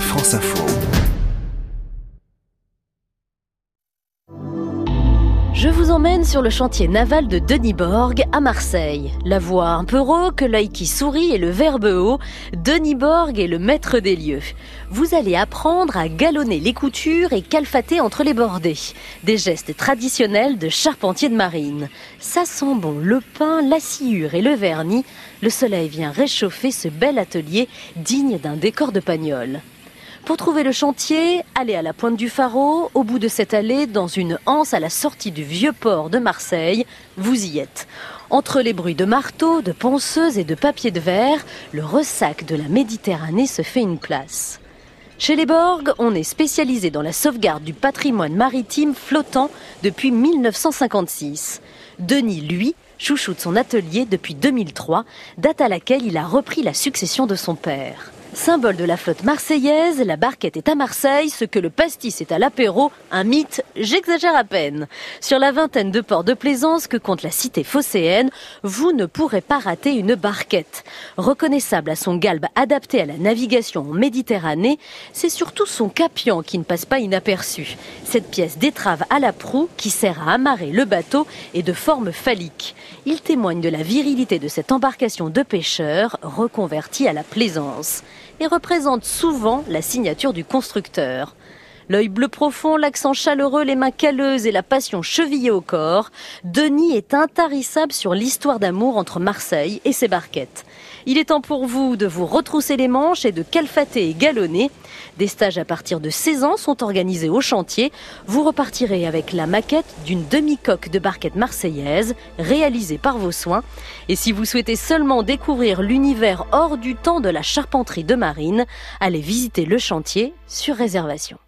France Info. Je vous emmène sur le chantier naval de Denis-Borg à Marseille. La voix un peu rauque, l'œil qui sourit et le verbe haut, Denis Borg est le maître des lieux. Vous allez apprendre à galonner les coutures et calfater entre les bordées. Des gestes traditionnels de charpentier de marine. Ça sent bon le pain, la sciure et le vernis. Le soleil vient réchauffer ce bel atelier digne d'un décor de pagnol. Pour trouver le chantier, allez à la pointe du Pharaon, au bout de cette allée, dans une anse à la sortie du vieux port de Marseille. Vous y êtes. Entre les bruits de marteaux, de ponceuses et de papier de verre, le ressac de la Méditerranée se fait une place. Chez les Borg, on est spécialisé dans la sauvegarde du patrimoine maritime flottant depuis 1956. Denis, lui, chouchoute son atelier depuis 2003, date à laquelle il a repris la succession de son père. Symbole de la flotte marseillaise, la barquette est à Marseille, ce que le pastis est à l'apéro, un mythe, j'exagère à peine. Sur la vingtaine de ports de plaisance que compte la cité phocéenne, vous ne pourrez pas rater une barquette. Reconnaissable à son galbe adapté à la navigation en Méditerranée, c'est surtout son capian qui ne passe pas inaperçu. Cette pièce d'étrave à la proue qui sert à amarrer le bateau est de forme phallique. Il témoigne de la virilité de cette embarcation de pêcheurs reconvertie à la plaisance et représente souvent la signature du constructeur. L'œil bleu profond, l'accent chaleureux, les mains calleuses et la passion chevillée au corps, Denis est intarissable sur l'histoire d'amour entre Marseille et ses barquettes. Il est temps pour vous de vous retrousser les manches et de calfater et galonner. Des stages à partir de 16 ans sont organisés au chantier. Vous repartirez avec la maquette d'une demi-coque de barquette marseillaise réalisée par vos soins. Et si vous souhaitez seulement découvrir l'univers hors du temps de la charpenterie de marine, allez visiter le chantier sur réservation.